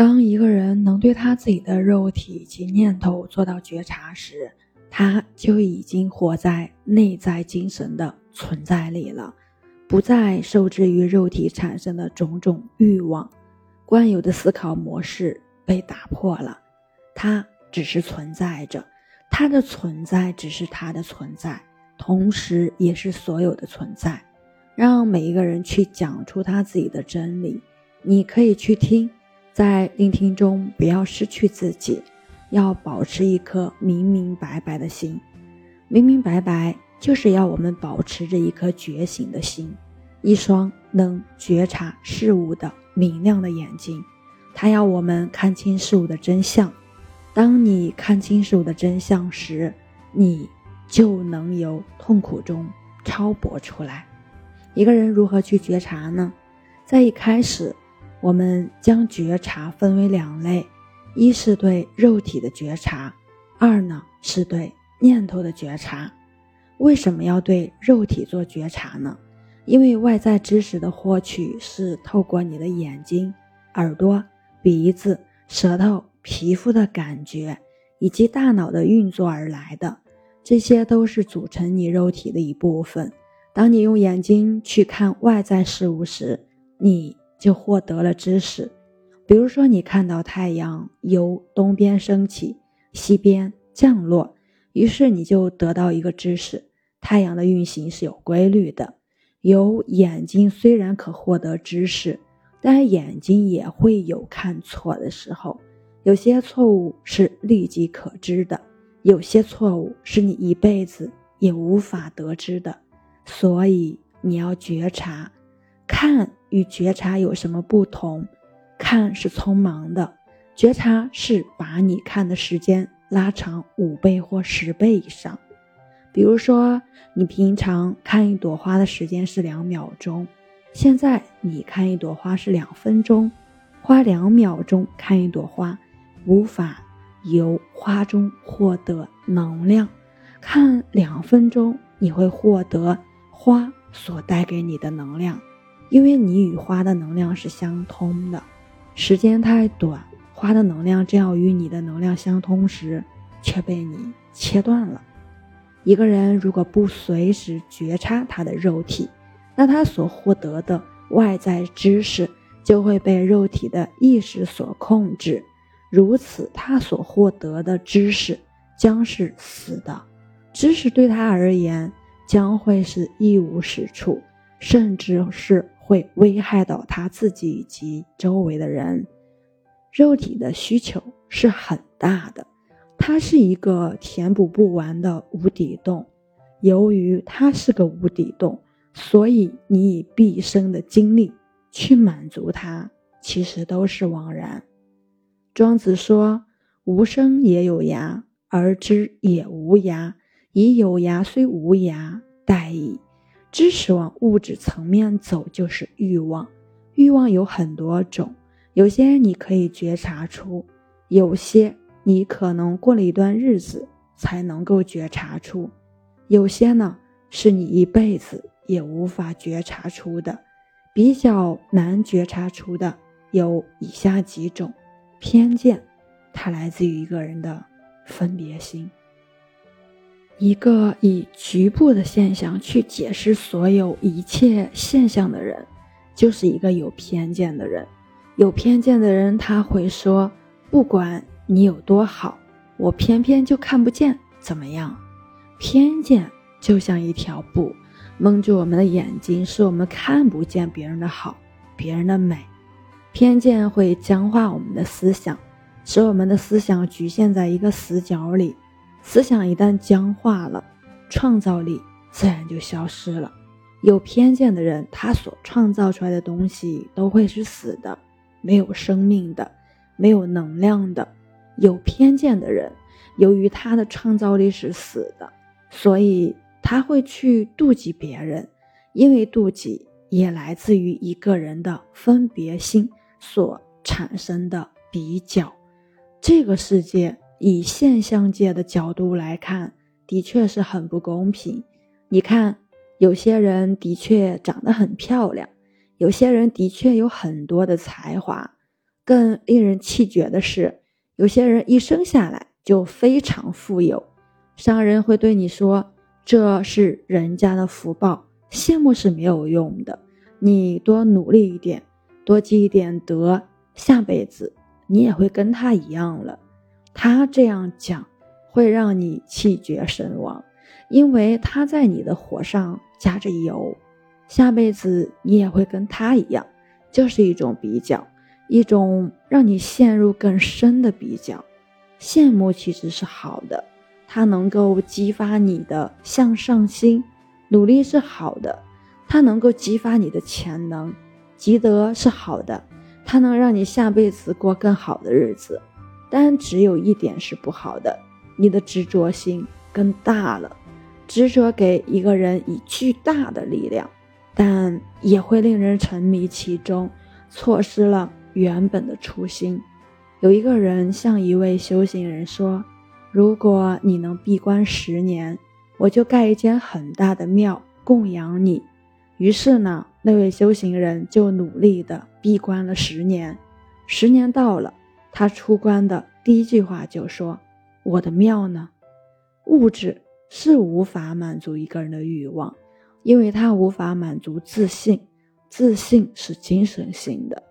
当一个人能对他自己的肉体及念头做到觉察时，他就已经活在内在精神的存在里了，不再受制于肉体产生的种种欲望，惯有的思考模式被打破了。他只是存在着，他的存在只是他的存在，同时也是所有的存在。让每一个人去讲出他自己的真理，你可以去听。在聆听中，不要失去自己，要保持一颗明明白白的心。明明白白就是要我们保持着一颗觉醒的心，一双能觉察事物的明亮的眼睛。它要我们看清事物的真相。当你看清事物的真相时，你就能由痛苦中超拔出来。一个人如何去觉察呢？在一开始。我们将觉察分为两类，一是对肉体的觉察，二呢是对念头的觉察。为什么要对肉体做觉察呢？因为外在知识的获取是透过你的眼睛、耳朵、鼻子、舌头、皮肤的感觉以及大脑的运作而来的，这些都是组成你肉体的一部分。当你用眼睛去看外在事物时，你。就获得了知识，比如说你看到太阳由东边升起，西边降落，于是你就得到一个知识：太阳的运行是有规律的。由眼睛虽然可获得知识，但眼睛也会有看错的时候，有些错误是立即可知的，有些错误是你一辈子也无法得知的，所以你要觉察。看与觉察有什么不同？看是匆忙的，觉察是把你看的时间拉长五倍或十倍以上。比如说，你平常看一朵花的时间是两秒钟，现在你看一朵花是两分钟。花两秒钟看一朵花，无法由花中获得能量；看两分钟，你会获得花所带给你的能量。因为你与花的能量是相通的，时间太短，花的能量正要与你的能量相通时，却被你切断了。一个人如果不随时觉察他的肉体，那他所获得的外在知识就会被肉体的意识所控制，如此他所获得的知识将是死的，知识对他而言将会是一无是处，甚至是。会危害到他自己以及周围的人。肉体的需求是很大的，它是一个填补不完的无底洞。由于它是个无底洞，所以你以毕生的精力去满足它，其实都是枉然。庄子说：“无声也有涯，而知也无涯。以有涯虽无涯，殆矣。”知识往物质层面走，就是欲望。欲望有很多种，有些你可以觉察出，有些你可能过了一段日子才能够觉察出，有些呢是你一辈子也无法觉察出的。比较难觉察出的有以下几种：偏见，它来自于一个人的分别心。一个以局部的现象去解释所有一切现象的人，就是一个有偏见的人。有偏见的人，他会说：“不管你有多好，我偏偏就看不见，怎么样？”偏见就像一条布，蒙住我们的眼睛，使我们看不见别人的好，别人的美。偏见会僵化我们的思想，使我们的思想局限在一个死角里。思想一旦僵化了，创造力自然就消失了。有偏见的人，他所创造出来的东西都会是死的，没有生命的，没有能量的。有偏见的人，由于他的创造力是死的，所以他会去妒忌别人，因为妒忌也来自于一个人的分别心所产生的比较。这个世界。以现象界的角度来看，的确是很不公平。你看，有些人的确长得很漂亮，有些人的确有很多的才华，更令人气绝的是，有些人一生下来就非常富有，商人会对你说：“这是人家的福报，羡慕是没有用的。你多努力一点，多积一点德，下辈子你也会跟他一样了。”他这样讲，会让你气绝身亡，因为他在你的火上加着油，下辈子你也会跟他一样，就是一种比较。一种让你陷入更深的比较，羡慕其实是好的，它能够激发你的向上心；努力是好的，它能够激发你的潜能；积德是好的，它能让你下辈子过更好的日子。但只有一点是不好的，你的执着心更大了。执着给一个人以巨大的力量，但也会令人沉迷其中，错失了。原本的初心，有一个人向一位修行人说：“如果你能闭关十年，我就盖一间很大的庙供养你。”于是呢，那位修行人就努力的闭关了十年。十年到了，他出关的第一句话就说：“我的庙呢？”物质是无法满足一个人的欲望，因为他无法满足自信，自信是精神性的。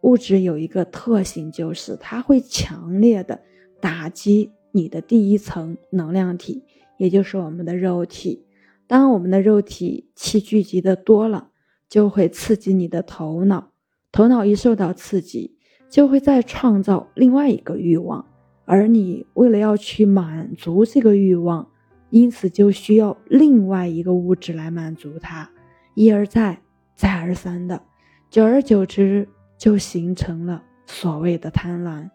物质有一个特性，就是它会强烈的打击你的第一层能量体，也就是我们的肉体。当我们的肉体气聚集的多了，就会刺激你的头脑。头脑一受到刺激，就会再创造另外一个欲望，而你为了要去满足这个欲望，因此就需要另外一个物质来满足它，一而再，再而三的，久而久之。就形成了所谓的贪婪，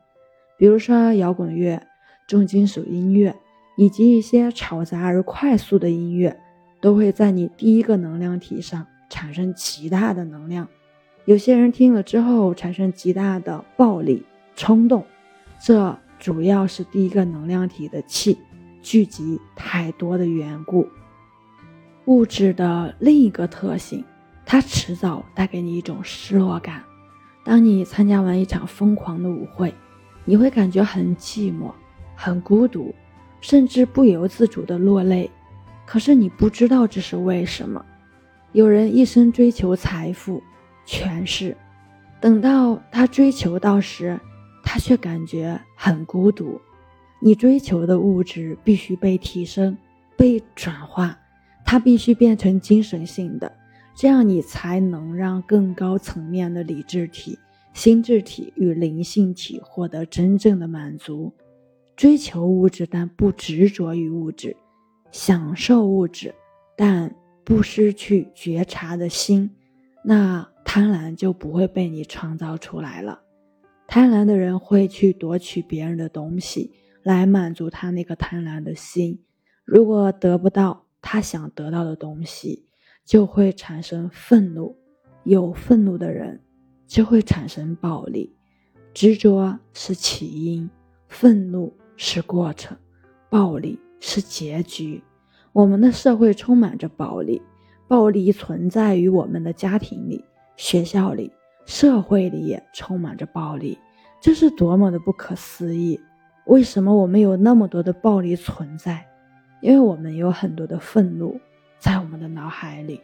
比如说摇滚乐、重金属音乐以及一些嘈杂而快速的音乐，都会在你第一个能量体上产生极大的能量。有些人听了之后产生极大的暴力冲动，这主要是第一个能量体的气聚集太多的缘故。物质的另一个特性，它迟早带给你一种失落感。当你参加完一场疯狂的舞会，你会感觉很寂寞、很孤独，甚至不由自主的落泪。可是你不知道这是为什么。有人一生追求财富、诠释，等到他追求到时，他却感觉很孤独。你追求的物质必须被提升、被转化，它必须变成精神性的。这样你才能让更高层面的理智体、心智体与灵性体获得真正的满足。追求物质，但不执着于物质；享受物质，但不失去觉察的心，那贪婪就不会被你创造出来了。贪婪的人会去夺取别人的东西来满足他那个贪婪的心。如果得不到他想得到的东西，就会产生愤怒，有愤怒的人就会产生暴力。执着是起因，愤怒是过程，暴力是结局。我们的社会充满着暴力，暴力存在于我们的家庭里、学校里、社会里也充满着暴力，这是多么的不可思议！为什么我们有那么多的暴力存在？因为我们有很多的愤怒。在我们的脑海里。